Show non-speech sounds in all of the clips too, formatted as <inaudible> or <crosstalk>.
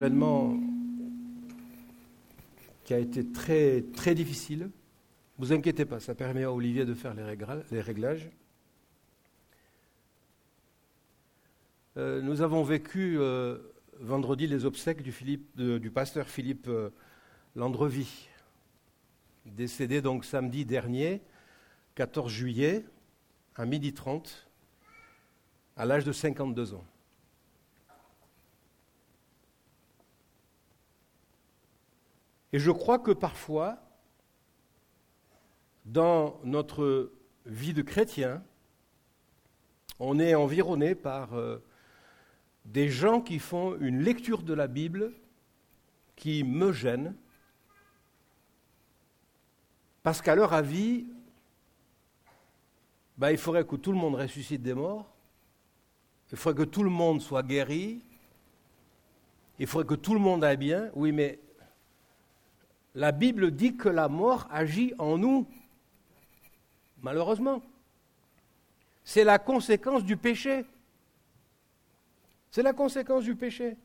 événement qui a été très, très difficile. Vous inquiétez pas, ça permet à Olivier de faire les, réglages. Euh, nous avons vécu euh, vendredi les obsèques du, pasteur Philippe euh, Landrevie, décédé donc samedi dernier, 14 juillet, à midi 30, à l'âge de 52 ans. Et je crois que parfois, dans notre vie de chrétien, on est environné par euh, des gens qui font une lecture de la Bible qui me gêne, parce qu'à leur avis, ben, il faudrait que tout le monde ressuscite des morts, il faudrait que tout le monde soit guéri, il faudrait que tout le monde aille bien. Oui, mais la Bible dit que la mort agit en nous. Malheureusement. C'est la conséquence du péché. C'est la conséquence du péché.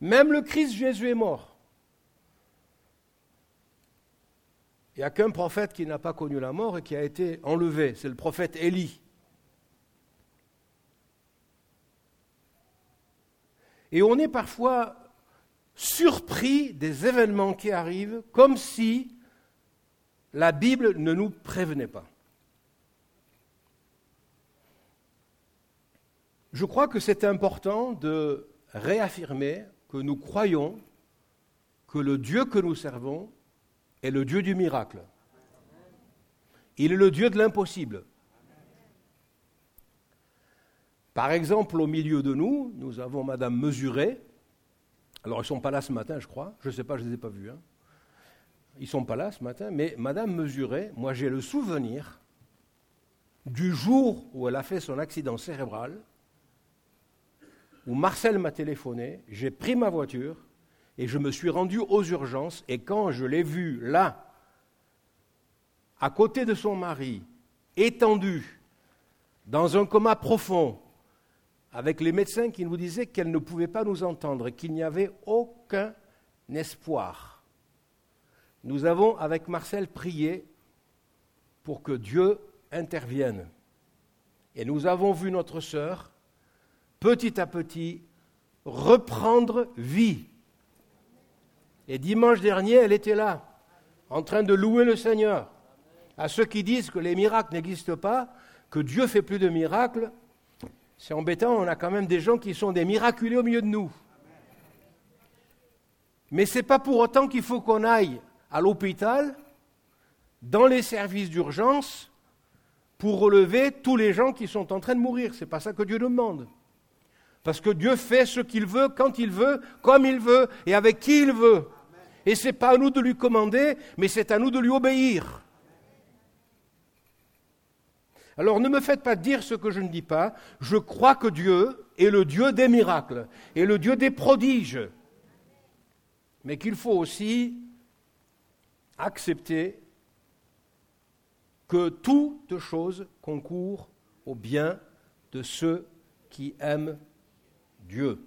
Même le Christ Jésus est mort. Il n'y a qu'un prophète qui n'a pas connu la mort et qui a été enlevé. C'est le prophète Élie. Et on est parfois surpris des événements qui arrivent comme si la Bible ne nous prévenait pas. Je crois que c'est important de réaffirmer que nous croyons que le Dieu que nous servons est le Dieu du miracle. Il est le Dieu de l'impossible. Par exemple, au milieu de nous, nous avons Madame Mesuré, alors, ils ne sont pas là ce matin, je crois. Je ne sais pas, je ne les ai pas vus. Hein. Ils ne sont pas là ce matin, mais Madame Mesuret, moi j'ai le souvenir du jour où elle a fait son accident cérébral, où Marcel m'a téléphoné, j'ai pris ma voiture et je me suis rendu aux urgences. Et quand je l'ai vue là, à côté de son mari, étendue, dans un coma profond, avec les médecins qui nous disaient qu'elle ne pouvait pas nous entendre, qu'il n'y avait aucun espoir. Nous avons, avec Marcel, prié pour que Dieu intervienne. Et nous avons vu notre sœur, petit à petit, reprendre vie. Et dimanche dernier, elle était là, en train de louer le Seigneur. À ceux qui disent que les miracles n'existent pas, que Dieu fait plus de miracles, c'est embêtant, on a quand même des gens qui sont des miraculés au milieu de nous. Mais ce n'est pas pour autant qu'il faut qu'on aille à l'hôpital, dans les services d'urgence, pour relever tous les gens qui sont en train de mourir. Ce n'est pas ça que Dieu demande. Parce que Dieu fait ce qu'il veut, quand il veut, comme il veut et avec qui il veut. Et ce n'est pas à nous de lui commander, mais c'est à nous de lui obéir. Alors ne me faites pas dire ce que je ne dis pas. Je crois que Dieu est le Dieu des miracles et le Dieu des prodiges. Mais qu'il faut aussi accepter que toutes choses concourent au bien de ceux qui aiment Dieu.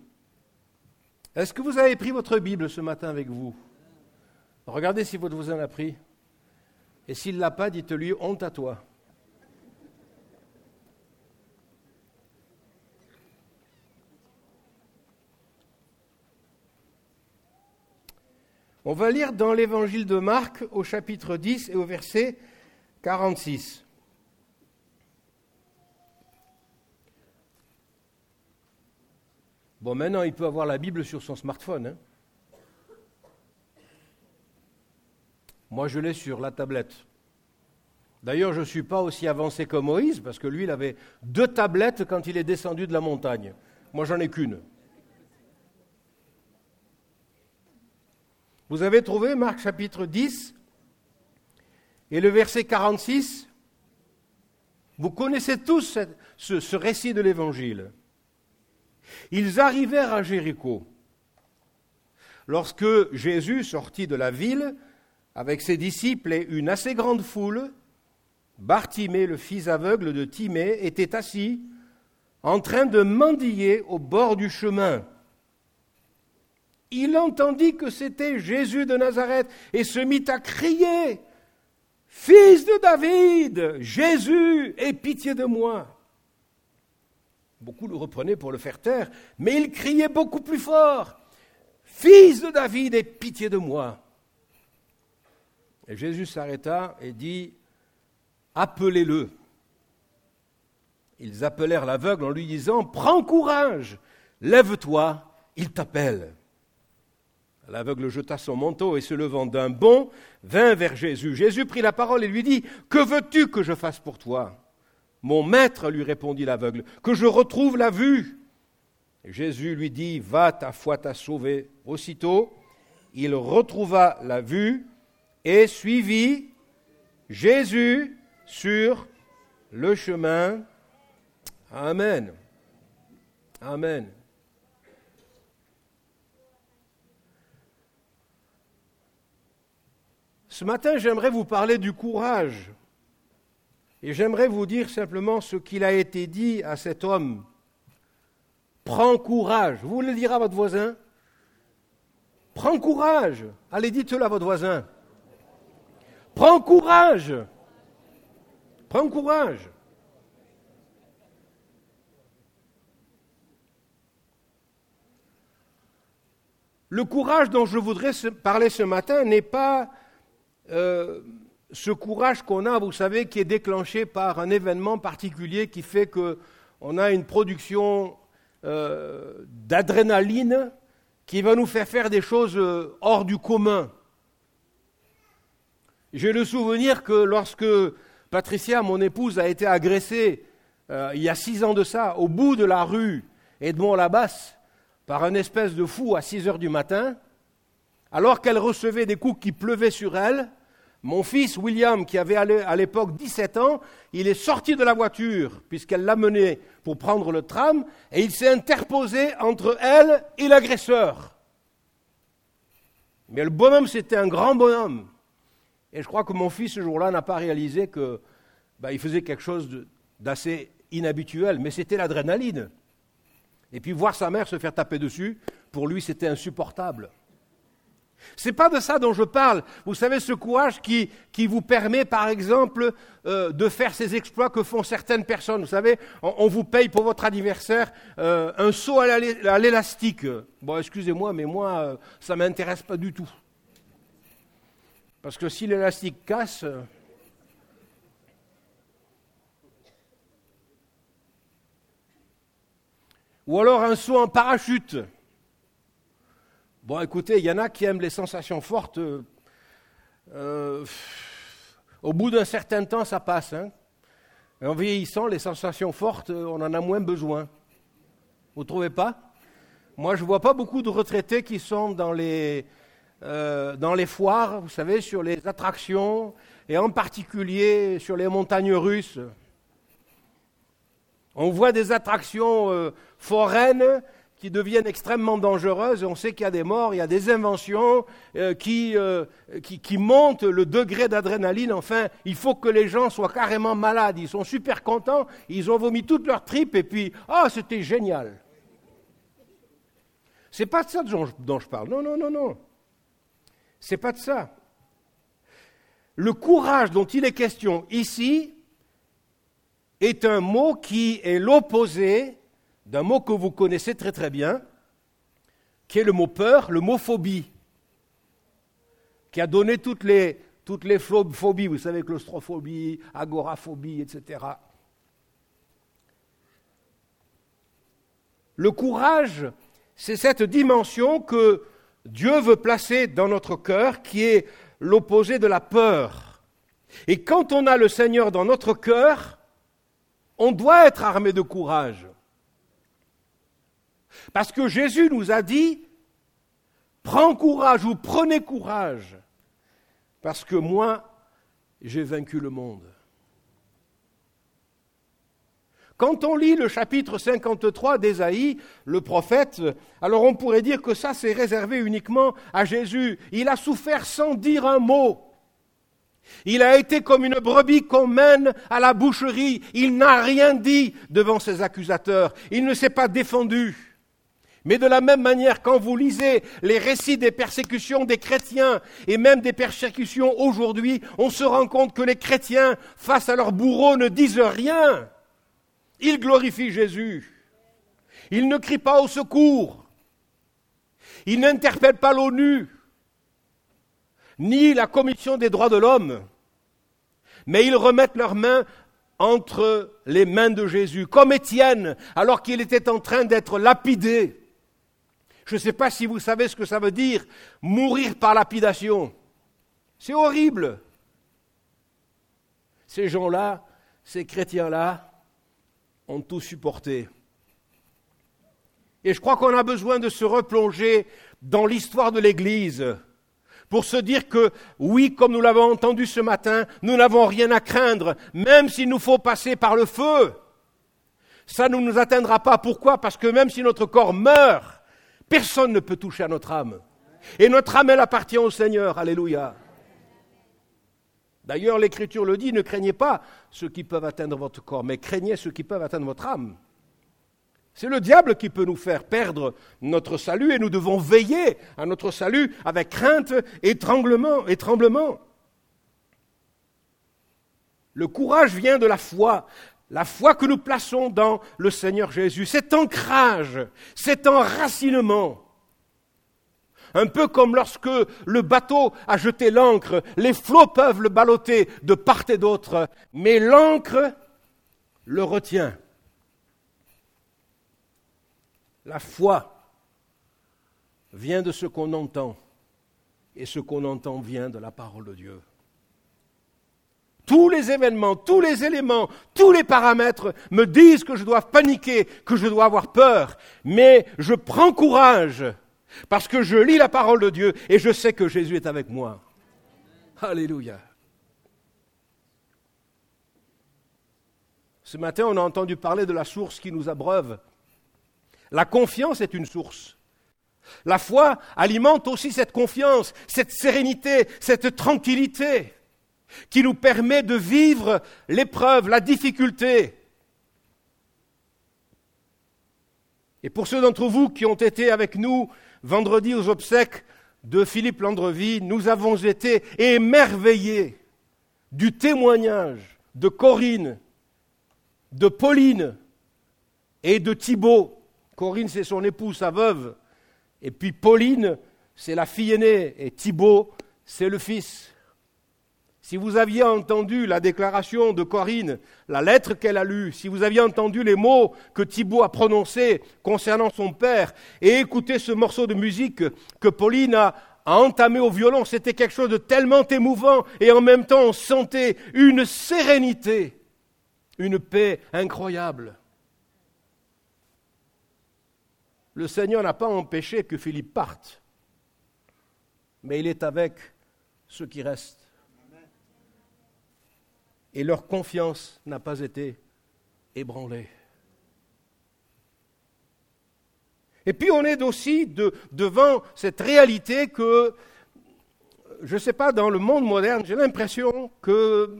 Est-ce que vous avez pris votre Bible ce matin avec vous? Regardez si votre voisin l'a pris. Et s'il ne l'a pas, dites-lui honte à toi. On va lire dans l'évangile de Marc au chapitre 10 et au verset 46. Bon, maintenant, il peut avoir la Bible sur son smartphone. Hein. Moi, je l'ai sur la tablette. D'ailleurs, je ne suis pas aussi avancé que Moïse, parce que lui, il avait deux tablettes quand il est descendu de la montagne. Moi, j'en ai qu'une. Vous avez trouvé Marc chapitre 10 et le verset 46 Vous connaissez tous ce, récit de l'Évangile. Ils arrivèrent à Jéricho. Lorsque Jésus sortit de la ville avec ses disciples et une assez grande foule, Bartimée, le fils aveugle de Timée, était assis en train de mendier au bord du chemin. Il entendit que c'était Jésus de Nazareth et se mit à crier Fils de David, Jésus, aie pitié de moi. Beaucoup le reprenaient pour le faire taire, mais il criait beaucoup plus fort Fils de David, aie pitié de moi. Et Jésus s'arrêta et dit Appelez-le. Ils appelèrent l'aveugle en lui disant Prends courage, lève-toi, il t'appelle. L'aveugle jeta son manteau et se levant d'un bond, vint vers Jésus. Jésus prit la parole et lui dit, Que veux-tu que je fasse pour toi? Mon maître, lui répondit l'aveugle, que je retrouve la vue. Jésus lui dit, Va, ta foi t'a sauvé. Aussitôt, il retrouva la vue et suivit Jésus sur le chemin. Amen. Amen. Ce matin, j'aimerais vous parler du courage. Et j'aimerais vous dire simplement ce qu'il a été dit à cet homme. Prends courage. Vous le direz à votre voisin? Prends courage. Allez, dites-le à votre voisin. Prends courage. Prends courage. Le courage dont je voudrais parler ce matin n'est pas euh, ce courage qu'on a, vous savez, qui est déclenché par un événement particulier qui fait qu'on a une production euh, d'adrénaline qui va nous faire faire des choses euh, hors du commun. J'ai le souvenir que lorsque Patricia, mon épouse, a été agressée il y a six ans de ça, au bout de la rue Edmond-Labasse, par un espèce de fou à six heures du matin, alors qu'elle recevait des coups qui pleuvaient sur elle, mon fils William, qui avait à l'époque 17 ans, il est sorti de la voiture, puisqu'elle l'a mené pour prendre le tram, et il s'est interposé entre elle et l'agresseur. Mais le bonhomme, c'était un grand bonhomme. Et je crois que mon fils, ce jour-là, n'a pas réalisé qu'il bah, faisait quelque chose d'assez inhabituel, mais c'était l'adrénaline. Et puis voir sa mère se faire taper dessus, pour lui, c'était insupportable. Ce n'est pas de ça dont je parle. Vous savez, ce courage qui, vous permet, par exemple, euh, de faire ces exploits que font certaines personnes. Vous savez, on, vous paye pour votre anniversaire euh, un saut à l'élastique. Bon, excusez-moi, mais moi, euh, ça ne m'intéresse pas du tout. Parce que si l'élastique casse... Ou alors un saut en parachute. Bon, écoutez, il y en a qui aiment les sensations fortes. Euh, au bout d'un certain temps, ça passe. Hein. en vieillissant, les sensations fortes, on en a moins besoin. Vous ne trouvez pas? Moi, je ne vois pas beaucoup de retraités qui sont dans les, euh, dans les foires, vous savez, sur les attractions, et en particulier sur les montagnes russes. On voit des attractions euh, foraines deviennent extrêmement dangereuses. On sait qu'il y a des morts, il y a des inventions euh, euh, qui, qui, montent le degré d'adrénaline. Enfin, il faut que les gens soient carrément malades. Ils sont super contents, ils ont vomi toutes leurs tripes et puis, ah, c'était génial. C'est pas de ça dont je, dont je parle. Non, non, non, non. C'est pas de ça. Le courage dont il est question ici est un mot qui est l'opposé d'un mot que vous connaissez très très bien, qui est le mot peur, le mot phobie, qui a donné toutes les, toutes les phobies, vous savez, claustrophobie, agoraphobie, etc. Le courage, c'est cette dimension que Dieu veut placer dans notre cœur, qui est l'opposé de la peur. Et quand on a le Seigneur dans notre cœur, on doit être armé de courage. Parce que Jésus nous a dit, prends courage ou prenez courage, parce que moi, j'ai vaincu le monde. Quand on lit le chapitre 53 d'Ésaïe, le prophète, alors on pourrait dire que ça c'est réservé uniquement à Jésus. Il a souffert sans dire un mot. Il a été comme une brebis qu'on mène à la boucherie. Il n'a rien dit devant ses accusateurs. Il ne s'est pas défendu. Mais de la même manière, quand vous lisez les récits des persécutions des chrétiens et même des persécutions aujourd'hui, on se rend compte que les chrétiens, face à leurs bourreaux, ne disent rien. Ils glorifient Jésus. Ils ne crient pas au secours. Ils n'interpellent pas l'ONU, ni la Commission des droits de l'homme. Mais ils remettent leurs mains entre les mains de Jésus, comme Étienne, alors qu'il était en train d'être lapidé. Je ne sais pas si vous savez ce que ça veut dire, mourir par lapidation. C'est horrible. Ces gens-là, ces chrétiens-là, ont tout supporté. Et je crois qu'on a besoin de se replonger dans l'histoire de l'Église pour se dire que oui, comme nous l'avons entendu ce matin, nous n'avons rien à craindre, même s'il nous faut passer par le feu. Ça ne nous atteindra pas. Pourquoi? Parce que même si notre corps meurt, Personne ne peut toucher à notre âme. Et notre âme, elle appartient au Seigneur. Alléluia. D'ailleurs, l'Écriture le dit, ne craignez pas ceux qui peuvent atteindre votre corps, mais craignez ceux qui peuvent atteindre votre âme. C'est le diable qui peut nous faire perdre notre salut et nous devons veiller à notre salut avec crainte et tremblement. Le courage vient de la foi la foi que nous plaçons dans le Seigneur Jésus, cet ancrage, cet enracinement. Un peu comme lorsque le bateau a jeté l'ancre, les flots peuvent le balloter de part et d'autre, mais l'ancre le retient. La foi vient de ce qu'on entend, et ce qu'on entend vient de la parole de Dieu. Tous les événements, tous les éléments, tous les paramètres me disent que je dois paniquer, que je dois avoir peur. Mais je prends courage parce que je lis la parole de Dieu et je sais que Jésus est avec moi. Alléluia. Ce matin, on a entendu parler de la source qui nous abreuve. La confiance est une source. La foi alimente aussi cette confiance, cette sérénité, cette tranquillité qui nous permet de vivre l'épreuve, la difficulté. Et pour ceux d'entre vous qui ont été avec nous vendredi aux obsèques de Philippe Landrevie, nous avons été émerveillés du témoignage de Corinne, de Pauline et de Thibault. Corinne, c'est son épouse, sa veuve. Et puis Pauline, c'est la fille aînée. Et Thibault, c'est le fils. Si vous aviez entendu la déclaration de Corinne, la lettre qu'elle a lue, si vous aviez entendu les mots que Thibault a prononcés concernant son père, et écouté ce morceau de musique que Pauline a, a entamé au violon, c'était quelque chose de tellement émouvant, et en même temps on sentait une sérénité, une paix incroyable. Le Seigneur n'a pas empêché que Philippe parte, mais il est avec ceux qui restent et leur confiance n'a pas été ébranlée. Et puis on est aussi devant cette réalité que, je ne sais pas, dans le monde moderne, j'ai l'impression que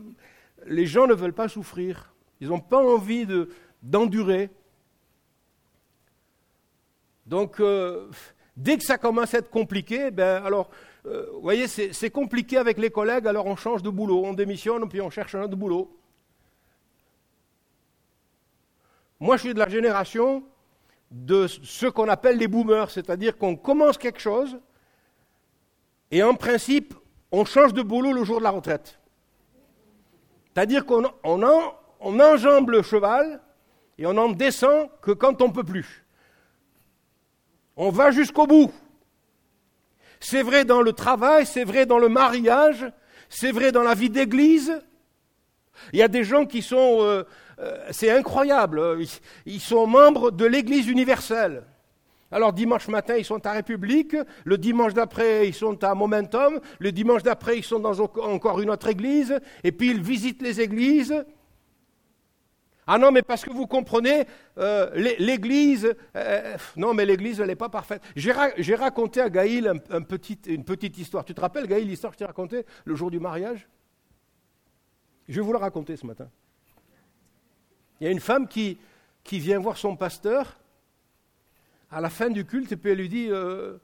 les gens ne veulent pas souffrir. Ils n'ont pas envie d'endurer. Donc, euh, dès que ça commence à être compliqué, ben alors euh, vous voyez, c'est compliqué avec les collègues, alors on change de boulot, on démissionne, puis on cherche un autre boulot. Moi, je suis de la génération de ce qu'on appelle les boomers, c'est-à-dire qu'on commence quelque chose et en principe, on change de boulot le jour de la retraite. C'est-à-dire qu'on on enjambe le cheval et on n'en descend que quand on ne peut plus. On va jusqu'au bout. C'est vrai dans le travail, c'est vrai dans le mariage, c'est vrai dans la vie d'église. Il y a des gens qui sont, euh, euh, c'est incroyable, ils, sont membres de l'église universelle. Alors dimanche matin, ils sont à République, le dimanche d'après, ils sont à Momentum, le dimanche d'après, ils sont dans encore une autre église, et puis ils visitent les églises, ah non, mais parce que vous comprenez, euh, l'Église, euh, non, mais l'Église, elle n'est pas parfaite. J'ai raconté à Gaïl un, une petite histoire. Tu te rappelles, Gaïl, l'histoire que je t'ai racontée le jour du mariage? Je vais vous la raconter ce matin. Il y a une femme qui, vient voir son pasteur à la fin du culte, et puis elle lui dit euh,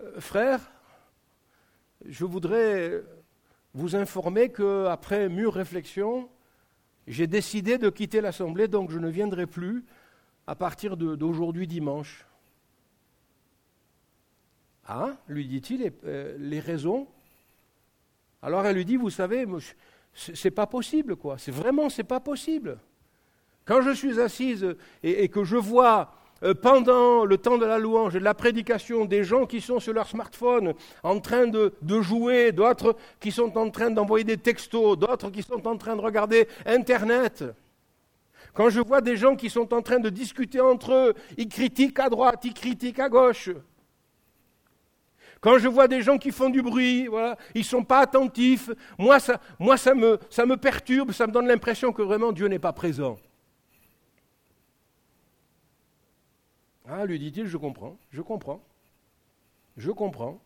euh, Frère, je voudrais vous informer qu'après mûre réflexion, j'ai décidé de quitter l'Assemblée, donc je ne viendrai plus à partir d'aujourd'hui dimanche. Ah, lui dit-il, euh, les raisons Alors elle lui dit, vous savez, c'est pas possible, quoi. C'est vraiment, c'est pas possible. Quand je suis assise et que je vois euh, pendant le temps de la louange et de la prédication des gens qui sont sur leur smartphone en train de, jouer, d'autres qui sont en train d'envoyer des textos, d'autres qui sont en train de regarder Internet. Quand je vois des gens qui sont en train de discuter entre eux, ils critiquent à droite, ils critiquent à gauche. Quand je vois des gens qui font du bruit, voilà, ils ne sont pas attentifs, moi, ça, me, ça me perturbe, ça me donne l'impression que vraiment Dieu n'est pas présent. Ah, lui dit-il, je comprends, je comprends, je comprends.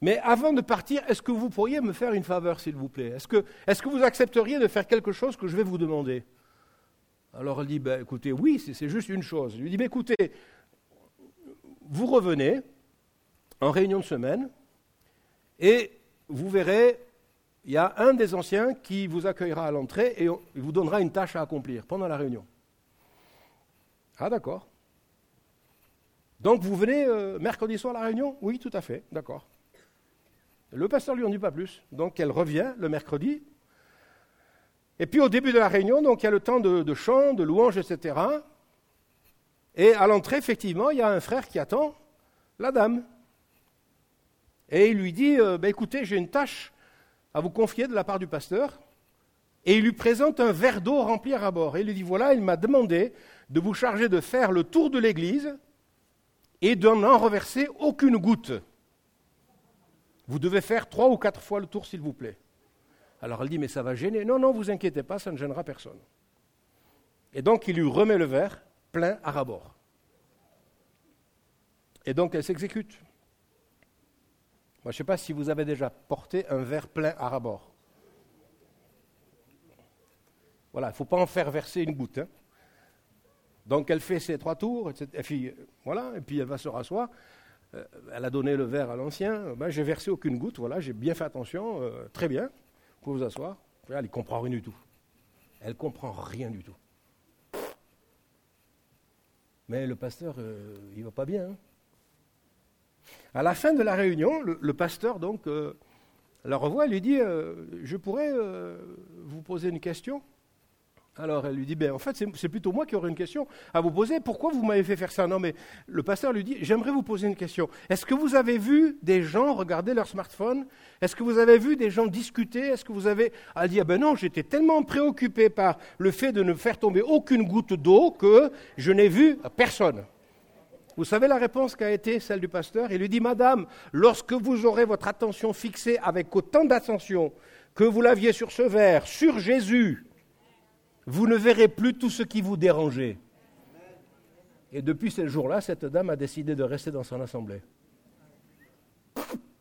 Mais avant de partir, est-ce que vous pourriez me faire une faveur, s'il vous plaît? Est-ce que, vous accepteriez de faire quelque chose que je vais vous demander? Alors elle dit, ben, écoutez, oui, c'est juste une chose. Je lui dit, ben, écoutez, vous revenez en réunion de semaine et vous verrez, il y a un des anciens qui vous accueillera à l'entrée et il vous donnera une tâche à accomplir pendant la réunion. Ah d'accord. Donc vous venez euh, mercredi soir à la réunion? Oui, tout à fait, d'accord. Le pasteur lui en dit pas plus. Donc elle revient le mercredi. Et puis au début de la réunion, donc il y a le temps de, chant, de louange, etc. Et à l'entrée, effectivement, il y a un frère qui attend la dame. Et il lui dit, euh, ben, écoutez, j'ai une tâche à vous confier de la part du pasteur. Et il lui présente un verre d'eau rempli à bord. Et il lui dit, voilà, il m'a demandé de vous charger de faire le tour de l'église et de n'en reverser aucune goutte. Vous devez faire trois ou quatre fois le tour, s'il vous plaît. Alors elle dit, mais ça va gêner. Non, non, vous inquiétez pas, ça ne gênera personne. Et donc il lui remet le verre plein à rabord. Et donc elle s'exécute. Moi, je ne sais pas si vous avez déjà porté un verre plein à rabord. Voilà, il ne faut pas en faire verser une goutte. Hein. Donc elle fait ses trois tours, etc. Et puis, voilà, et puis elle va se rasseoir. Euh, elle a donné le verre à l'ancien. Ben, j'ai versé aucune goutte, voilà, j'ai bien fait attention. Euh, très bien, vous vous asseoir. Elle ne comprend rien du tout. Elle comprend rien du tout. Mais le pasteur, euh, il va pas bien. Hein. À la fin de la réunion, le, pasteur donc la revoit et lui dit Je pourrais vous poser une question? Alors elle lui dit, ben, en fait c'est plutôt moi qui aurais une question à vous poser. Pourquoi vous m'avez fait faire ça? Non mais le pasteur lui dit, j'aimerais vous poser une question. Est-ce que vous avez vu des gens regarder leur smartphone? Est-ce que vous avez vu des gens discuter? Est-ce que vous avez... Elle dit, ah ben non, j'étais tellement préoccupé par le fait de ne faire tomber aucune goutte d'eau que je n'ai vu personne. Vous savez la réponse qu'a été celle du pasteur? Il lui dit, Madame, lorsque vous aurez votre attention fixée avec autant d'attention que vous l'aviez sur ce verre, sur Jésus, vous ne verrez plus tout ce qui vous dérangeait. Et depuis ce jour-là, cette dame a décidé de rester dans son assemblée.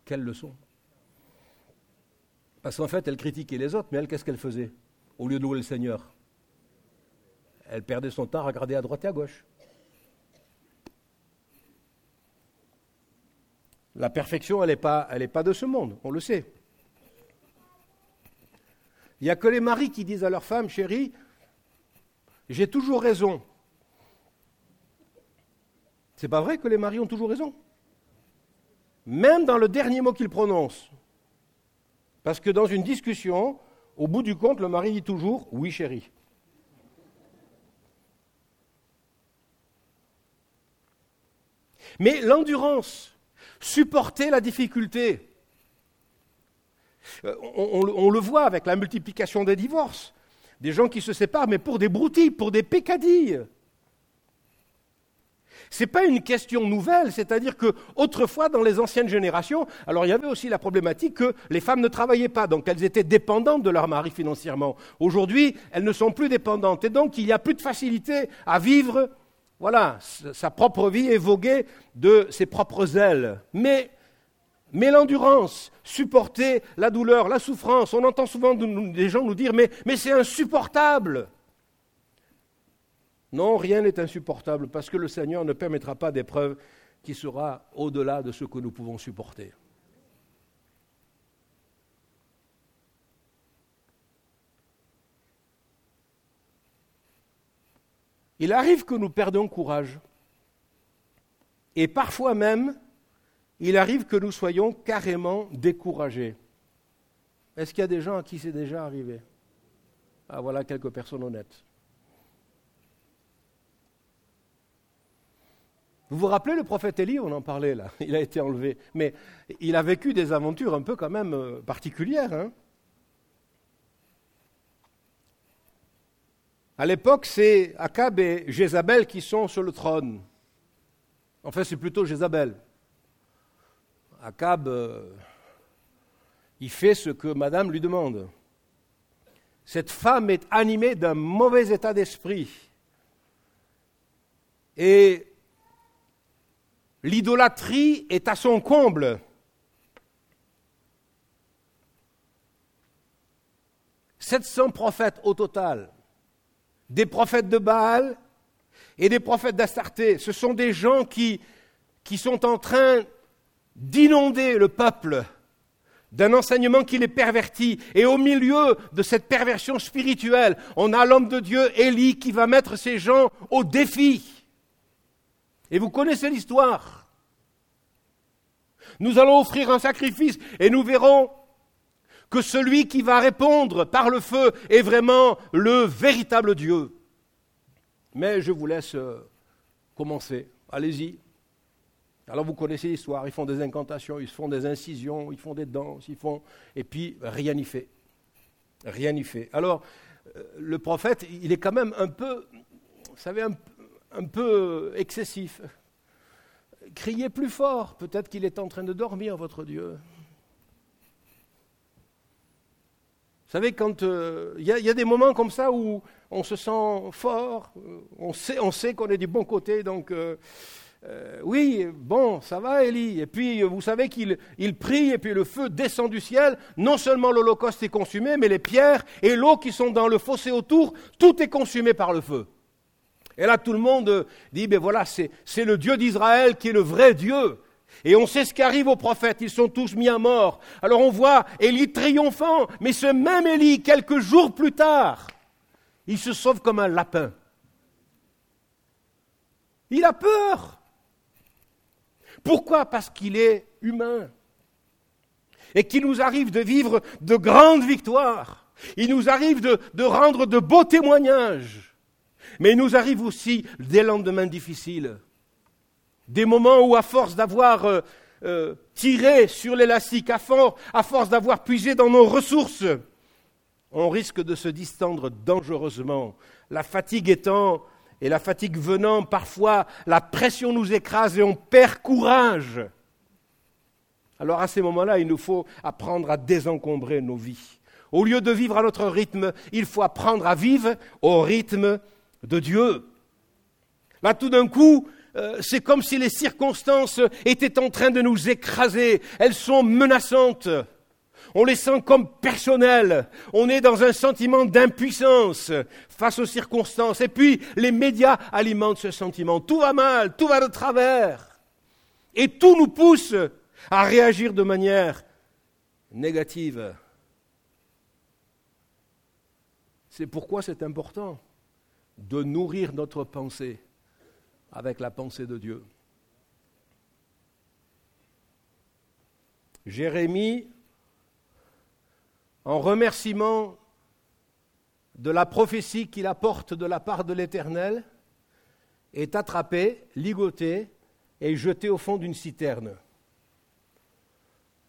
Quelle leçon Parce qu'en fait, elle critiquait les autres, mais elle, qu'est-ce qu'elle faisait Au lieu de louer le Seigneur, elle perdait son temps à regarder à droite et à gauche. La perfection, elle n'est pas, pas de ce monde, on le sait. Il n'y a que les maris qui disent à leur femme, chérie, j'ai toujours raison. C'est pas vrai que les maris ont toujours raison? Même dans le dernier mot qu'ils prononcent. Parce que dans une discussion, au bout du compte, le mari dit toujours Oui, chérie. Mais l'endurance, supporter la difficulté, euh, on, le voit avec la multiplication des divorces des gens qui se séparent, mais pour des broutilles, pour des pécadilles. Ce n'est pas une question nouvelle, c'est-à-dire que autrefois, dans les anciennes générations, alors il y avait aussi la problématique que les femmes ne travaillaient pas, donc elles étaient dépendantes de leur mari financièrement. Aujourd'hui, elles ne sont plus dépendantes, et donc il n'y a plus de facilité à vivre, voilà, sa propre vie et voguer de ses propres ailes. Mais mais l'endurance, supporter la douleur, la souffrance, on entend souvent des gens nous dire mais, c'est insupportable. Non, rien n'est insupportable parce que le Seigneur ne permettra pas d'épreuve qui sera au-delà de ce que nous pouvons supporter. Il arrive que nous perdions courage. Et parfois même, il arrive que nous soyons carrément découragés. Est-ce qu'il y a des gens à qui c'est déjà arrivé? Ah voilà quelques personnes honnêtes. Vous vous rappelez le prophète Élie On en parlait là. Il a été enlevé. Mais il a vécu des aventures un peu quand même euh, particulières. Hein. à l'époque, c'est Akab et Jézabel qui sont sur le trône. Enfin, c'est plutôt Jézabel. Akab, euh, il fait ce que madame lui demande. Cette femme est animée d'un mauvais état d'esprit. Et L'idolâtrie est à son comble. « 700 prophètes au total, des prophètes de Baal et des prophètes d'Astarté. Ce sont des gens qui, qui sont en train d'inonder le peuple d'un enseignement qui les pervertit. Et au milieu de cette perversion spirituelle, on a l'homme de Dieu, Élie, qui va mettre ces gens au défi. Et vous connaissez l'histoire. Nous allons offrir un sacrifice et nous verrons que celui qui va répondre par le feu est vraiment le véritable Dieu. Mais je vous laisse euh, commencer. Allez-y. Alors vous connaissez l'histoire, ils font des incantations, ils font des incisions, ils font des danses, ils font... Et puis rien n'y fait. Rien n'y fait. Alors, euh, le prophète, il est quand même un peu, vous savez, un, peu excessif. Criez plus fort, peut-être qu'il est en train de dormir, votre Dieu. Vous savez, quand euh, il y, a des moments comme ça où on se sent fort, euh, on sait, on sait qu'on est du bon côté, donc oui, bon, ça va, Élie. Et puis, vous savez qu'il il prie, et puis le feu descend du ciel. Non seulement l'Holocauste est consumé, mais les pierres et l'eau qui sont dans le fossé autour, tout est consumé par le feu. Et là, tout le monde dit, ben voilà, c'est le Dieu d'Israël qui est le vrai Dieu. Et on sait ce qui arrive aux prophètes, ils sont tous mis à mort. Alors on voit Élie triomphant, mais ce même Élie, quelques jours plus tard, il se sauve comme un lapin. Il a peur. Pourquoi Parce qu'il est humain. Et qu'il nous arrive de vivre de grandes victoires. Il nous arrive de, rendre de beaux témoignages. Mais il nous arrive aussi des lendemains difficiles, des moments où, à force d'avoir euh, euh, tiré sur l'élastique, à force d'avoir puisé dans nos ressources, on risque de se distendre dangereusement. La fatigue étant, et la fatigue venant, parfois la pression nous écrase et on perd courage. Alors à ces moments-là, il nous faut apprendre à désencombrer nos vies. Au lieu de vivre à notre rythme, il faut apprendre à vivre au rythme de Dieu. Là, tout d'un coup, euh, c'est comme si les circonstances étaient en train de nous écraser. Elles sont menaçantes. On les sent comme personnelles. On est dans un sentiment d'impuissance face aux circonstances. Et puis, les médias alimentent ce sentiment. Tout va mal, tout va de travers. Et tout nous pousse à réagir de manière négative. C'est pourquoi c'est important de nourrir notre pensée avec la pensée de Dieu. Jérémie, en remerciement de la prophétie qu'il apporte de la part de l'Éternel, est attrapé, ligoté et jeté au fond d'une citerne.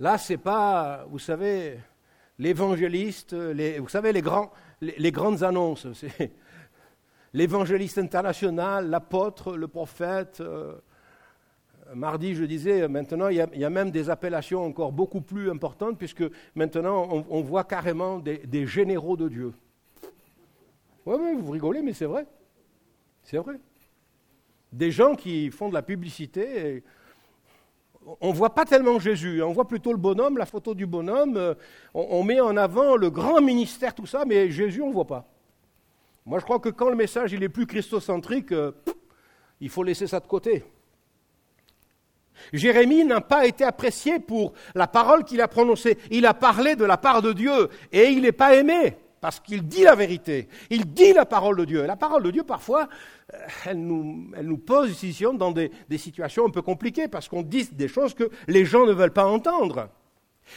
Là, c'est pas, vous savez, l'évangéliste, vous savez, les, grands, grandes annonces. <laughs> l'évangéliste international, l'apôtre, le prophète. Euh, mardi, je disais, maintenant, il y, a, même des appellations encore beaucoup plus importantes, puisque maintenant, on, voit carrément des, généraux de Dieu. Oui, vous rigolez, mais c'est vrai. C'est vrai. Des gens qui font de la publicité. on ne voit pas tellement Jésus, hein. on voit plutôt le bonhomme, la photo du bonhomme. Euh, on, met en avant le grand ministère, tout ça, mais Jésus, on ne voit pas. Moi, je crois que quand le message est plus christocentrique, euh, il faut laisser ça de côté. Jérémie n'a pas été apprécié pour la parole qu'il a prononcée. Il a parlé de la part de Dieu et il n'est pas aimé parce qu'il dit la vérité. Il dit la parole de Dieu. Et la parole de Dieu, parfois, euh, elle nous, nous pose ici dans des situations un peu compliquées parce qu'on dit des choses que les gens ne veulent pas entendre.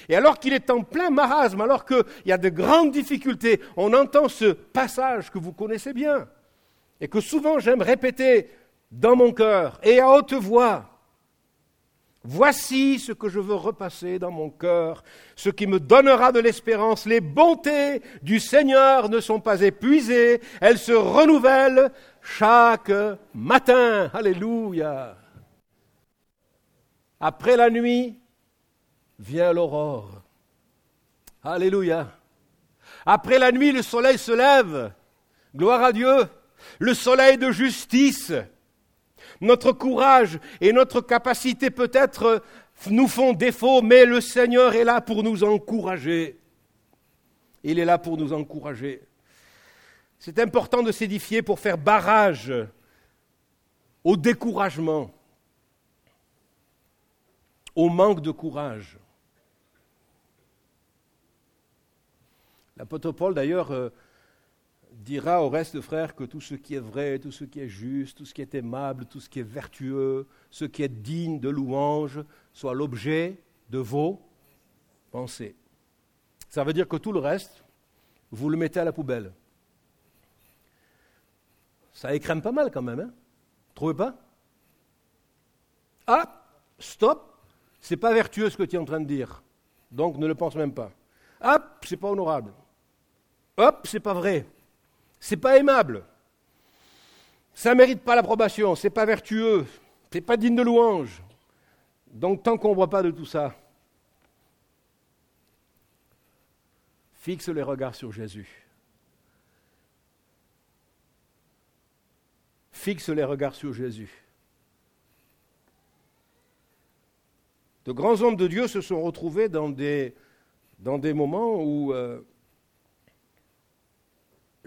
Et alors qu'il est en plein marasme, alors qu'il y a de grandes difficultés, on entend ce passage que vous connaissez bien et que souvent j'aime répéter dans mon cœur et à haute voix. Voici ce que je veux repasser dans mon cœur, ce qui me donnera de l'espérance. Les bontés du Seigneur ne sont pas épuisées, elles se renouvellent chaque matin. Alléluia. Après la nuit vient l'aurore. Alléluia. Après la nuit, le soleil se lève. Gloire à Dieu. Le soleil de justice notre courage et notre capacité peut-être nous font défaut, mais le Seigneur est là pour nous encourager. Il est là pour nous encourager. C'est important de s'édifier pour faire barrage au découragement, au manque de courage. L'apôtre Paul, d'ailleurs, euh, dira au reste, frères, que tout ce qui est vrai, tout ce qui est juste, tout ce qui est aimable, tout ce qui est vertueux, ce qui est digne de louange, soit l'objet de vos pensées. Ça veut dire que tout le reste, vous le mettez à la poubelle. Ça écrème pas mal quand même, hein Trouvez pas? Ah, stop, c'est pas vertueux ce que tu es en train de dire. Donc ne le pense même pas. Hop, c'est pas honorable. Hop, c'est pas vrai. C'est pas aimable. Ça ne mérite pas l'approbation, c'est pas vertueux, c'est pas digne de louange. Donc voit pas de tout ça, fixe les regards sur Jésus. Fixe les regards sur Jésus. De grands hommes de Dieu se sont retrouvés dans des, dans des moments où euh,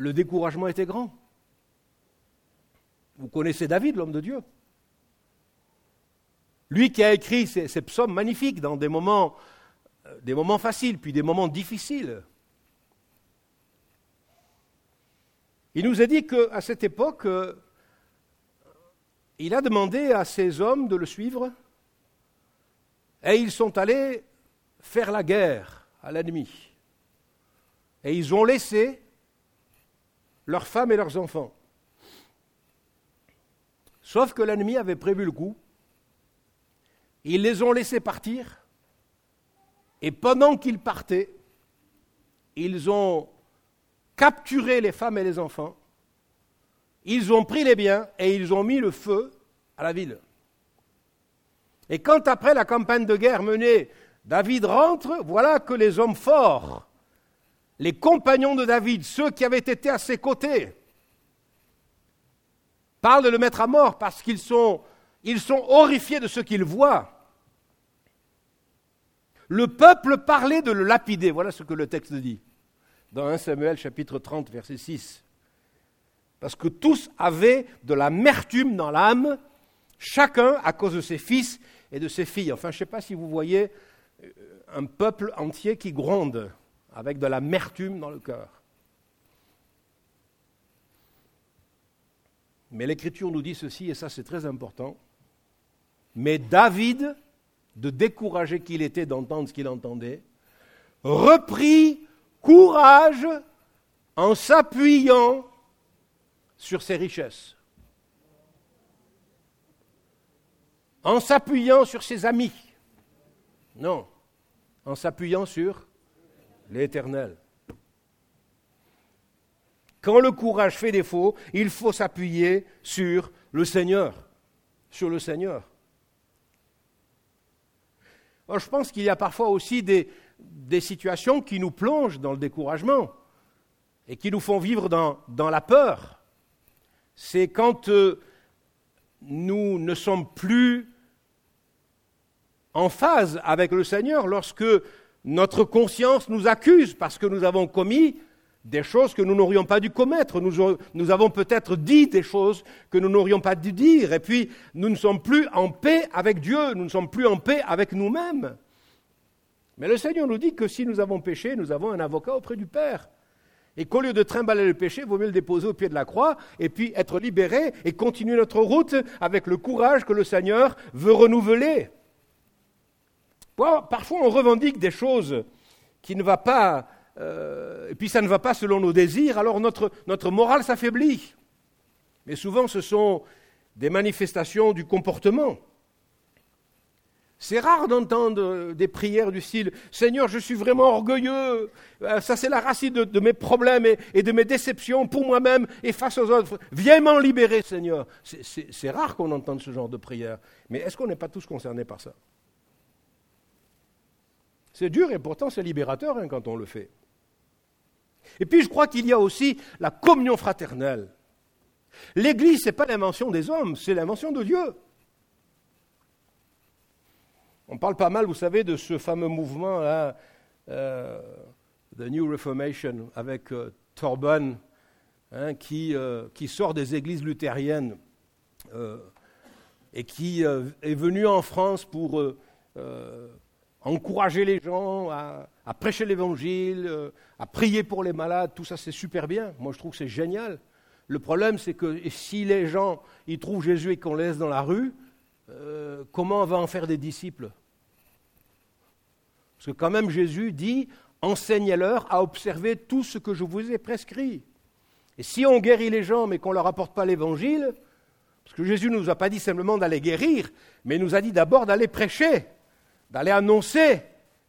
le découragement était grand. Vous connaissez David, l'homme de Dieu. Lui qui a écrit ces, psaumes magnifiques dans des moments, euh, des moments faciles, puis des moments difficiles. Il nous a dit qu'à cette époque, euh, il a demandé à ses hommes de le suivre, et ils sont allés faire la guerre à l'ennemi. Et ils ont laissé leurs femmes et leurs enfants. Sauf que l'ennemi avait prévu le coup. Ils les ont laissés partir. Et pendant qu'ils partaient, ils ont capturé les femmes et les enfants. Ils ont pris les biens et ils ont mis le feu à la ville. Et quand après la campagne de guerre menée, David rentre, voilà que les hommes forts les compagnons de David, ceux qui avaient été à ses côtés, parlent de le mettre à mort parce qu'ils sont, horrifiés de ce qu'ils voient. Le peuple parlait de le lapider, voilà ce que le texte dit, dans 1 Samuel chapitre 30, verset 6. Parce que tous avaient de l'amertume dans l'âme, chacun à cause de ses fils et de ses filles. Enfin, je ne sais pas si vous voyez euh, un peuple entier qui gronde avec de l'amertume dans le cœur. Mais l'Écriture nous dit ceci, et ça c'est très important. Mais David, de décourager qu'il était d'entendre ce qu'il entendait, reprit courage en s'appuyant sur ses richesses, en s'appuyant sur ses amis. Non, en s'appuyant sur l'Éternel. Quand le courage fait défaut, il faut s'appuyer sur le Seigneur, sur le Seigneur. je pense qu'il y a parfois aussi des, situations qui nous plongent dans le découragement et qui nous font vivre dans, dans la peur. C'est quand euh, nous ne sommes plus en phase avec le Seigneur, lorsque notre conscience nous accuse parce que nous avons commis des choses que nous n'aurions pas dû commettre. Nous, avons peut-être dit des choses que nous n'aurions pas dû dire. Et puis, nous ne sommes plus en paix avec Dieu, nous ne sommes plus en paix avec nous-mêmes. Mais le Seigneur nous dit que si nous avons péché, nous avons un avocat auprès du Père. Et qu'au lieu de trimballer le péché, il vaut mieux le déposer au pied de la croix et puis être libéré et continuer notre route avec le courage que le Seigneur veut renouveler. Parfois, on revendique des choses qui ne vont pas euh, et puis ça ne va pas selon nos désirs, alors notre, notre morale s'affaiblit. Mais souvent, ce sont des manifestations du comportement. C'est rare d'entendre des prières du style Seigneur, je suis vraiment orgueilleux, euh, ça c'est la racine de, mes problèmes et, de mes déceptions pour moi-même et face aux autres. Viens m'en libérer, Seigneur. C'est rare qu'on entende ce genre de prière. Mais est-ce qu'on n'est pas tous concernés par ça? C'est dur et pourtant c'est libérateur hein, quand on le fait. Et puis je crois qu'il y a aussi la communion fraternelle. L'Église, ce n'est pas l'invention des hommes, c'est l'invention de Dieu. On parle pas mal, vous savez, de ce fameux mouvement-là, euh, The New Reformation, avec euh, Torban, hein, euh, qui, sort des églises luthériennes et qui est venu en France pour encourager les gens à, prêcher l'évangile, euh, à prier pour les malades, tout ça c'est super bien. Moi je trouve que c'est génial. Le problème c'est que si les gens ils trouvent Jésus et qu'on laisse dans la rue, euh, comment on va en faire des disciples? Parce que quand même Jésus dit enseignez-leur à observer tout ce que je vous ai prescrit. Et si on guérit les gens mais qu'on ne leur apporte pas l'évangile, parce que Jésus ne nous a pas dit simplement d'aller guérir, mais il nous a dit d'abord d'aller prêcher d'aller annoncer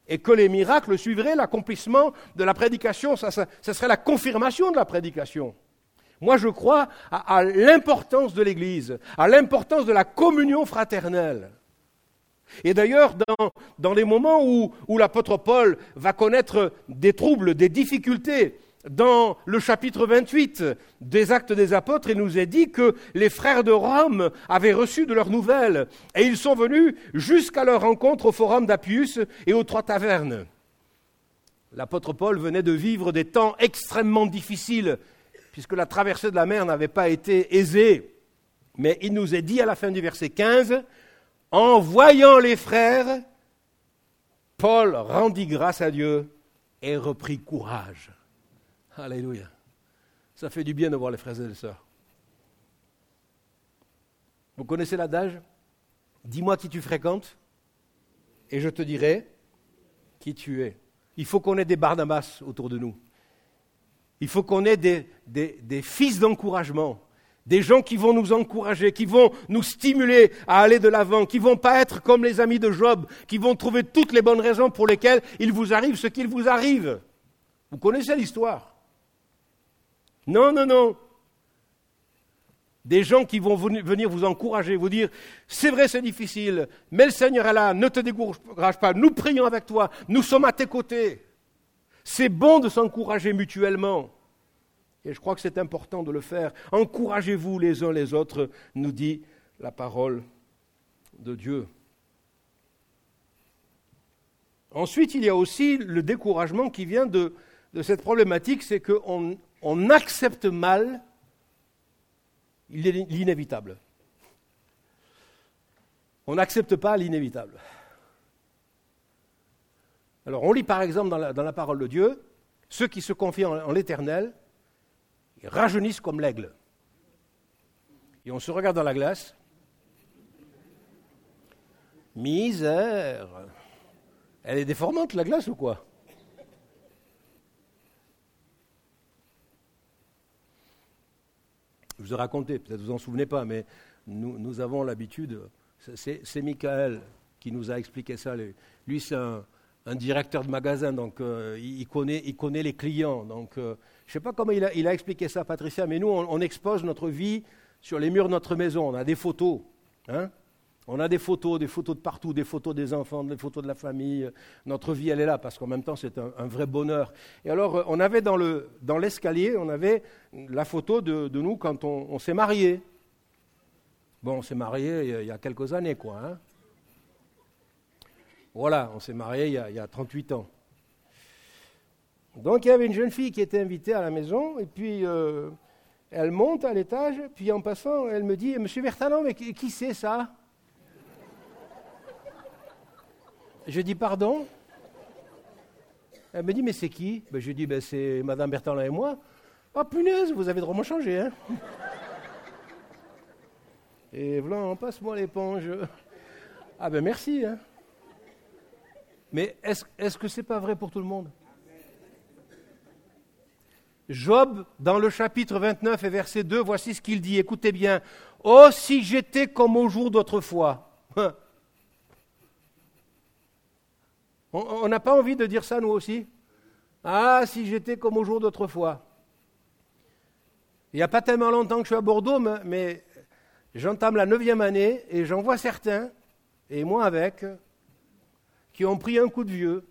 et que les miracles suivraient l'accomplissement de la prédication. Ça, serait la confirmation de la prédication. Moi, je crois à, l'importance de l'Église, à l'importance de la communion fraternelle. Et d'ailleurs, dans, les moments où, où l'apôtre Paul va connaître des troubles, des difficultés, dans le chapitre 28 des Actes des Apôtres, il nous est dit que les frères de Rome avaient reçu de leurs nouvelles et ils sont venus jusqu'à leur rencontre au forum d'Appius et aux trois tavernes. L'apôtre Paul venait de vivre des temps extrêmement difficiles puisque la traversée de la mer n'avait pas été aisée. Mais il nous est dit à la fin du verset 15, en voyant les frères, Paul rendit grâce à Dieu et reprit courage. Alléluia. Ça fait du bien de voir les frères et les sœurs. Vous connaissez l'adage? Dis-moi qui tu fréquentes et je te dirai qui tu es. Il faut qu'on ait des Barnabas autour de nous. Il faut qu'on ait des, fils d'encouragement, des gens qui vont nous encourager, qui vont nous stimuler à aller de l'avant, qui vont pas être comme les amis de Job, qui vont trouver toutes les bonnes raisons pour lesquelles il vous arrive ce qu'il vous arrive. Vous connaissez l'histoire. Non, non, non. Des gens qui vont venir vous encourager, vous dire, c'est vrai, c'est difficile, mais le Seigneur est là, ne te décourage pas, nous prions avec toi, nous sommes à tes côtés. C'est bon de s'encourager mutuellement. Et je crois que c'est important de le faire. Encouragez-vous les uns les autres, nous dit la parole de Dieu. Ensuite, il y a aussi le découragement qui vient de, cette problématique, c'est qu'on on accepte mal l'inévitable. On n'accepte pas l'inévitable. Alors on lit par exemple dans la, parole de Dieu, ceux qui se confient en, en l'éternel, ils rajeunissent comme l'aigle. Et on se regarde dans la glace. Misère. Elle est déformante la glace ou quoi? Je vous ai raconté, peut-être vous en souvenez pas, mais nous, avons l'habitude, c'est Michael qui nous a expliqué ça. Lui, c'est un, directeur de magasin, donc euh, il, connaît, les clients. Donc, euh, je ne sais pas comment il a, expliqué ça, Patricia, mais nous, on, expose notre vie sur les murs de notre maison. On a des photos. Hein on a des photos, des photos de partout, des photos des enfants, des photos de la famille. Notre vie, elle est là, parce qu'en même temps, c'est un, vrai bonheur. Et alors, euh, on avait dans, l'escalier, on avait la photo de, nous quand on, s'est marié. Bon, on s'est marié il y a quelques années, quoi. Hein. voilà, on s'est marié il y, a, il y, a, 38 ans. Donc il y avait une jeune fille qui était invitée à la maison, et puis euh, elle monte à l'étage, puis en passant, elle me dit Monsieur Bertalon, mais qui, c'est ça? Je dis Pardon Elle me dit Mais c'est qui? Ben, Je dis ben, C'est Madame Bertalon et moi. Ah, punaise, vous avez drôlement changé, hein Et voilà, passe-moi l'éponge. Ah ben merci, hein Mais est-ce est -ce que c'est pas vrai pour tout le monde? Job, dans le chapitre 29 et verset 2, voici ce qu'il dit. Écoutez bien. Oh, si j'étais comme au jour d'autrefois. On n'a pas envie de dire ça, nous aussi Ah, si j'étais comme au jour d'autrefois. Il n'y a pas tellement longtemps que je suis à Bordeaux, mais j'entame la neuvième année et j'en vois certains, et moi avec, qui ont pris un coup de vieux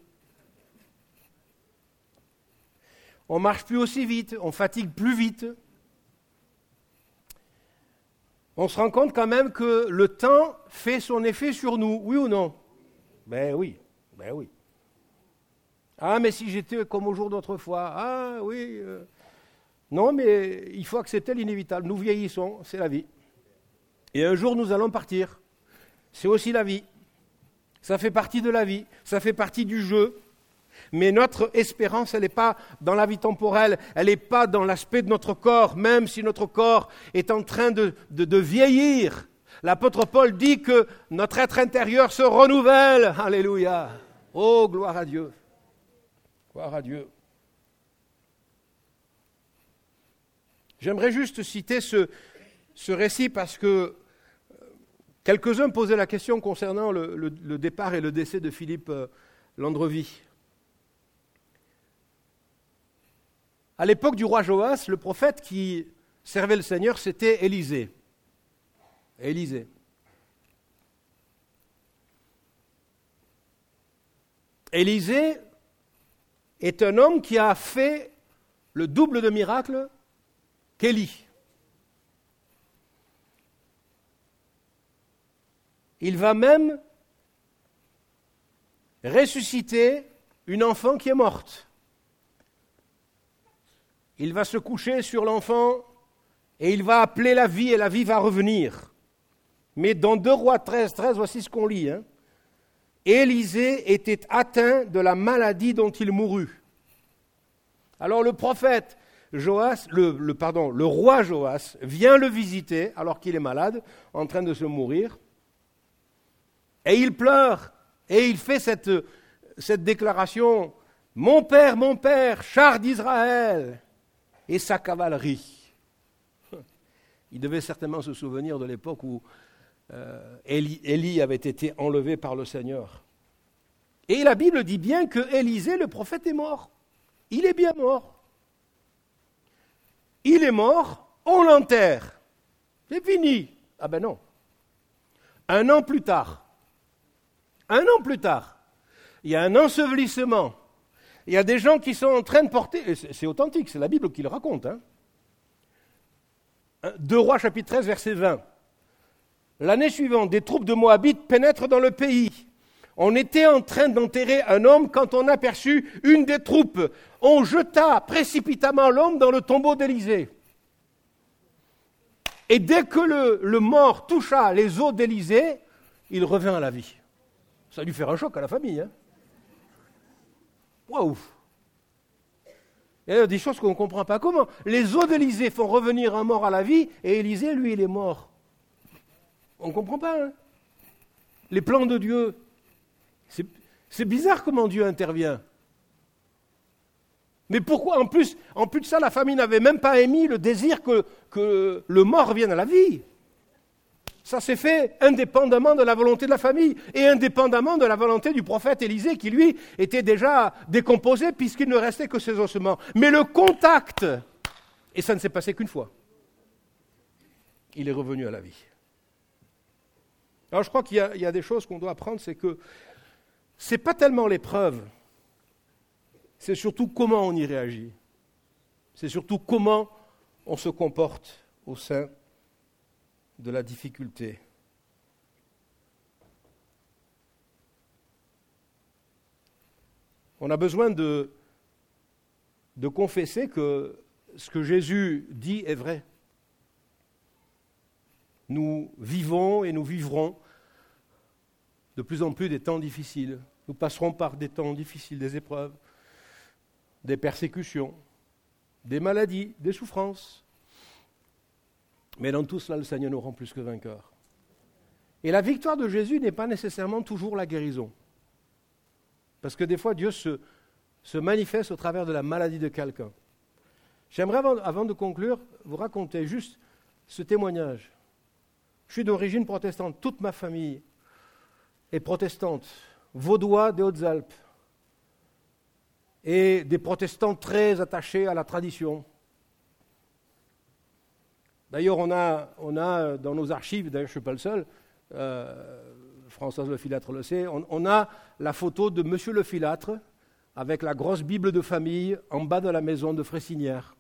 on marche plus aussi vite, on fatigue plus vite. On se rend compte quand même que le temps fait son effet sur nous, oui ou non? Ben oui, ben oui. Ah, mais si j'étais comme au jour d'autrefois, ah oui. Euh. Non, mais il faut accepter l'inévitable. Nous vieillissons, c'est la vie. Et un jour, nous allons partir. C'est aussi la vie. Ça fait partie de la vie, ça fait partie du jeu, mais notre espérance, elle n'est pas dans la vie temporelle, elle n'est pas dans l'aspect de notre corps, même si notre corps est en train de, vieillir. L'apôtre Paul dit que notre être intérieur se renouvelle. Alléluia. Oh, gloire à Dieu. Gloire à Dieu. J'aimerais juste citer ce, récit parce que euh, quelques-uns posaient la question concernant le, départ et le décès de Philippe euh, Landrevie. À l'époque du roi Joas, le prophète qui servait le Seigneur, c'était Élisée. Élisée. Élisée est un homme qui a fait le double de miracles qu'Élie. Il va même ressusciter une enfant qui est morte il va se coucher sur l'enfant et il va appeler la vie et la vie va revenir. Mais dans 2 Rois 13, 13, voici ce qu'on lit. Hein. Élisée était atteint de la maladie dont il mourut. Alors le prophète Joas, le, pardon, le roi Joas vient le visiter alors qu'il est malade, en train de se mourir, et il pleure et il fait cette, cette déclaration Mon père, mon père, char d'Israël, et sa cavalerie. Il devait certainement se souvenir de l'époque où euh, Élie, avait été enlevé par le Seigneur. Et la Bible dit bien que Élisée, le prophète, est mort. Il est bien mort. Il est mort, on l'enterre. C'est fini. Ah ben non. Un an plus tard, un an plus tard, il y a un ensevelissement il y a des gens qui sont en train de porter, c'est authentique, c'est la Bible qui le raconte. Hein. Deux Rois chapitre 13 verset 20. L'année suivante, des troupes de Moabites pénètrent dans le pays. On était en train d'enterrer un homme quand on aperçut une des troupes. On jeta précipitamment l'homme dans le tombeau d'Élysée. Et dès que le, mort toucha les os d'Élysée, il revint à la vie. Ça a dû faire un choc à la famille. Hein Waouh Il y a des choses qu'on ne comprend pas. Comment? Les eaux d'Élysée font revenir un mort à la vie et Élysée, lui, il est mort. On ne comprend pas. Hein Les plans de Dieu. C'est bizarre comment Dieu intervient. Mais pourquoi en plus, de ça, la famille n'avait même pas émis le désir que, que le mort revienne à la vie ça s'est fait indépendamment de la volonté de la famille et indépendamment de la volonté du prophète Élisée qui, lui, était déjà décomposé puisqu'il ne restait que ses ossements. Mais le contact, et ça ne s'est passé qu'une fois, il est revenu à la vie. Alors je crois qu'il y, a des choses qu'on doit apprendre, c'est que ce n'est pas tellement l'épreuve, c'est surtout comment on y réagit. C'est surtout comment on se comporte au sein de la difficulté. On a besoin de, de confesser que ce que Jésus dit est vrai. Nous vivons et nous vivrons de plus en plus des temps difficiles. Nous passerons par des temps difficiles, des épreuves, des persécutions, des maladies, des souffrances. Mais dans tout cela, le Seigneur nous rend plus que vainqueurs. Et la victoire de Jésus n'est pas nécessairement toujours la guérison. Parce que des fois, Dieu se, se manifeste au travers de la maladie de quelqu'un. J'aimerais, avant, de conclure, vous raconter juste ce témoignage. Je suis d'origine protestante, toute ma famille est protestante, vaudois des Hautes-Alpes, et des protestants très attachés à la tradition. D'ailleurs, on a, a dans nos archives, d'ailleurs je ne suis pas le seul, euh, Françoise Le Filâtre le sait, on, on, a la photo de Monsieur Le Filâtre avec la grosse Bible de famille en bas de la maison de Fressinière.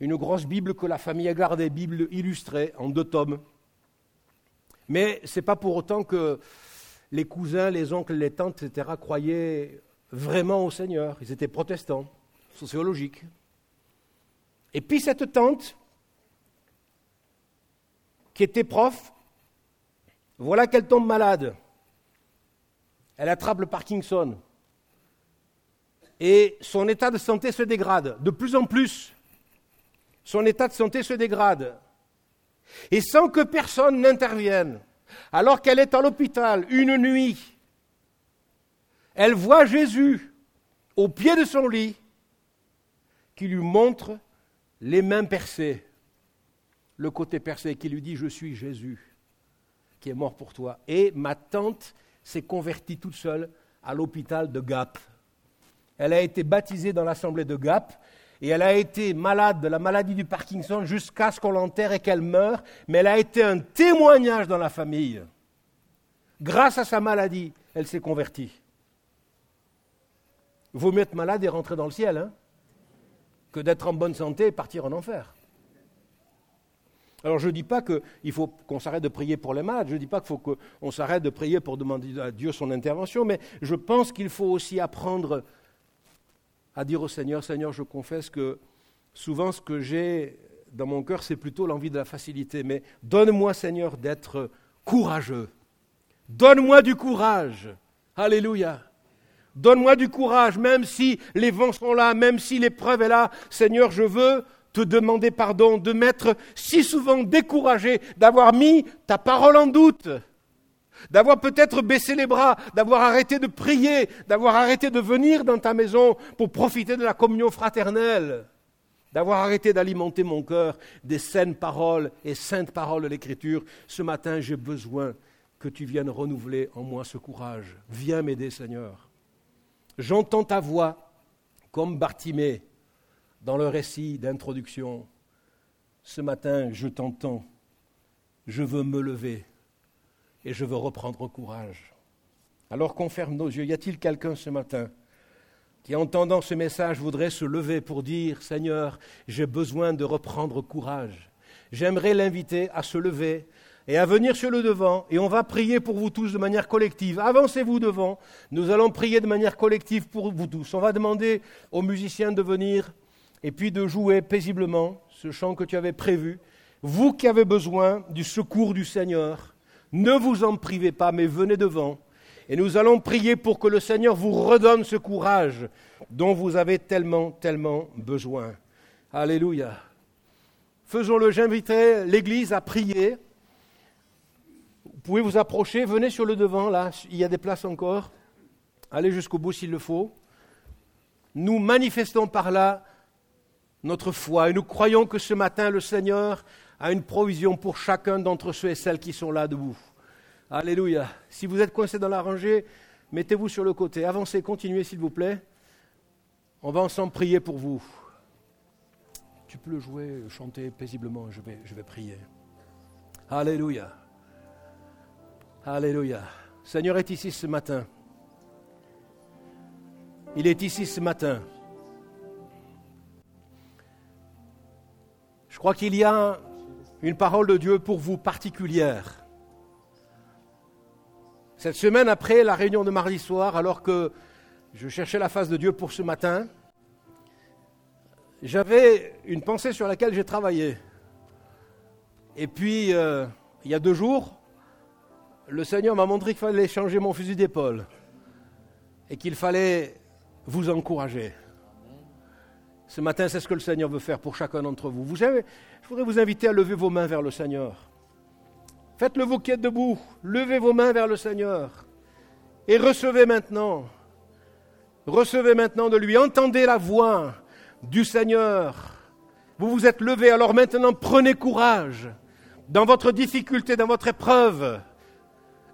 Une grosse Bible que la famille a gardée, Bible illustrée en deux tomes. Mais ce n'est pas pour autant que les cousins, les oncles, les tantes, etc., croyaient vraiment au Seigneur. Ils étaient protestants, sociologiques. Et puis cette tante, qui était prof, voilà qu'elle tombe malade. Elle attrape le Parkinson. Et son état de santé se dégrade de plus en plus. Son état de santé se dégrade. Et sans que personne n'intervienne, alors qu'elle est à l'hôpital une nuit, elle voit Jésus au pied de son lit qui lui montre les mains percées, le côté percé, qui lui dit Je suis Jésus qui est mort pour toi. Et ma tante s'est convertie toute seule à l'hôpital de Gap. Elle a été baptisée dans l'assemblée de Gap et elle a été malade de la maladie du Parkinson jusqu'à ce qu'on l'enterre et qu'elle meure, mais elle a été un témoignage dans la famille. Grâce à sa maladie, elle s'est convertie. Vaut mieux être malade et rentrer dans le ciel, hein, que d'être en bonne santé et partir en enfer. Alors je ne dis pas qu'il faut qu'on s'arrête de prier pour les malades, je ne dis pas qu'il faut qu'on s'arrête de prier pour demander à Dieu son intervention, mais je pense qu'il faut aussi apprendre à dire au Seigneur, Seigneur, je confesse que souvent ce que j'ai dans mon cœur, c'est plutôt l'envie de la facilité, mais donne-moi, Seigneur, d'être courageux. Donne-moi du courage. Alléluia. Donne-moi du courage, même si les vents sont là, même si l'épreuve est là. Seigneur, je veux te demander pardon de m'être si souvent découragé, d'avoir mis ta parole en doute d'avoir peut-être baissé les bras, d'avoir arrêté de prier, d'avoir arrêté de venir dans ta maison pour profiter de la communion fraternelle, d'avoir arrêté d'alimenter mon cœur des saines paroles et saintes paroles de l'Écriture. Ce matin, j'ai besoin que tu viennes renouveler en moi ce courage. Viens m'aider, Seigneur. J'entends ta voix comme Bartimée dans le récit d'introduction. Ce matin, je t'entends. Je veux me lever et je veux reprendre courage. Alors qu'on ferme nos yeux, y a-t-il quelqu'un ce matin qui, entendant ce message, voudrait se lever pour dire, Seigneur, j'ai besoin de reprendre courage J'aimerais l'inviter à se lever et à venir sur le devant, et on va prier pour vous tous de manière collective. Avancez-vous devant, nous allons prier de manière collective pour vous tous. On va demander aux musiciens de venir et puis de jouer paisiblement ce chant que tu avais prévu. Vous qui avez besoin du secours du Seigneur, ne vous en privez pas, mais venez devant. Et nous allons prier pour que le Seigneur vous redonne ce courage dont vous avez tellement, tellement besoin. Alléluia. Faisons-le, j'inviterai l'Église à prier. Vous pouvez vous approcher, venez sur le devant, là, il y a des places encore. Allez jusqu'au bout s'il le faut. Nous manifestons par là notre foi et nous croyons que ce matin le Seigneur a une provision pour chacun d'entre ceux et celles qui sont là debout. Alléluia. Si vous êtes coincé dans la rangée, mettez-vous sur le côté. Avancez, continuez s'il vous plaît. On va ensemble prier pour vous. Tu peux le jouer, chanter paisiblement, je vais, je vais prier. Alléluia. Alléluia. Seigneur est ici ce matin. Il est ici ce matin. Je crois qu'il y a une parole de Dieu pour vous particulière. Cette semaine après la réunion de mardi soir, alors que je cherchais la face de Dieu pour ce matin, j'avais une pensée sur laquelle j'ai travaillé. Et puis, euh, il y a deux jours, le Seigneur m'a montré qu'il fallait changer mon fusil d'épaule et qu'il fallait vous encourager. Ce matin, c'est ce que le Seigneur veut faire pour chacun d'entre vous. vous je voudrais vous inviter à lever vos mains vers le Seigneur. Faites-le vos quêtes debout. Levez vos mains vers le Seigneur. Et recevez maintenant. Recevez maintenant de lui. Entendez la voix du Seigneur. Vous vous êtes levé, alors maintenant prenez courage dans votre difficulté, dans votre épreuve,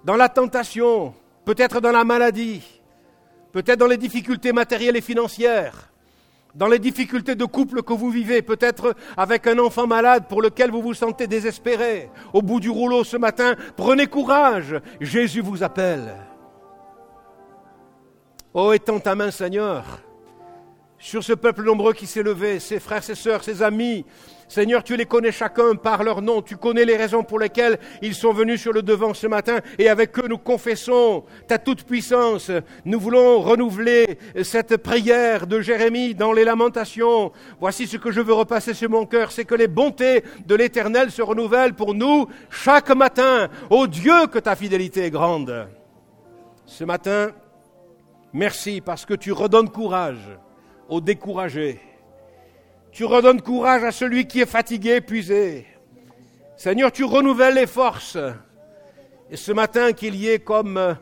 dans la tentation, peut-être dans la maladie, peut-être dans les difficultés matérielles et financières, dans les difficultés de couple que vous vivez, peut-être avec un enfant malade pour lequel vous vous sentez désespéré. Au bout du rouleau ce matin, prenez courage, Jésus vous appelle. Oh, étends ta main, Seigneur, sur ce peuple nombreux qui s'est levé, ses frères, ses sœurs, ses amis. Seigneur, tu les connais chacun par leur nom, tu connais les raisons pour lesquelles ils sont venus sur le devant ce matin, et avec eux nous confessons ta toute-puissance. Nous voulons renouveler cette prière de Jérémie dans les lamentations. Voici ce que je veux repasser sur mon cœur, c'est que les bontés de l'Éternel se renouvellent pour nous chaque matin. Ô Dieu, que ta fidélité est grande. Ce matin, merci parce que tu redonnes courage au découragé. Tu redonnes courage à celui qui est fatigué, épuisé. Seigneur, tu renouvelles les forces. Et ce matin, qu'il y ait comme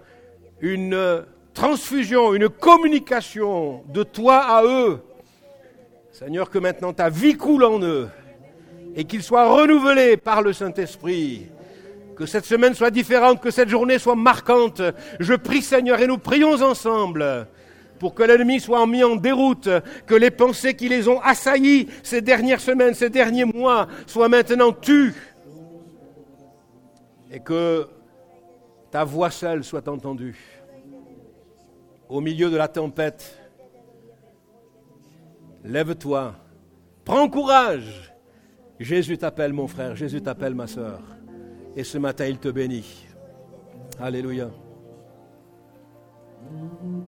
une transfusion, une communication de toi à eux. Seigneur, que maintenant ta vie coule en eux et qu'ils soient renouvelés par le Saint-Esprit. Que cette semaine soit différente, que cette journée soit marquante. Je prie, Seigneur, et nous prions ensemble pour que l'ennemi soit mis en déroute, que les pensées qui les ont assaillis ces dernières semaines, ces derniers mois, soient maintenant tues, et que ta voix seule soit entendue au milieu de la tempête. Lève-toi, prends courage. Jésus t'appelle mon frère, Jésus t'appelle ma soeur. Et ce matin, il te bénit. Alléluia.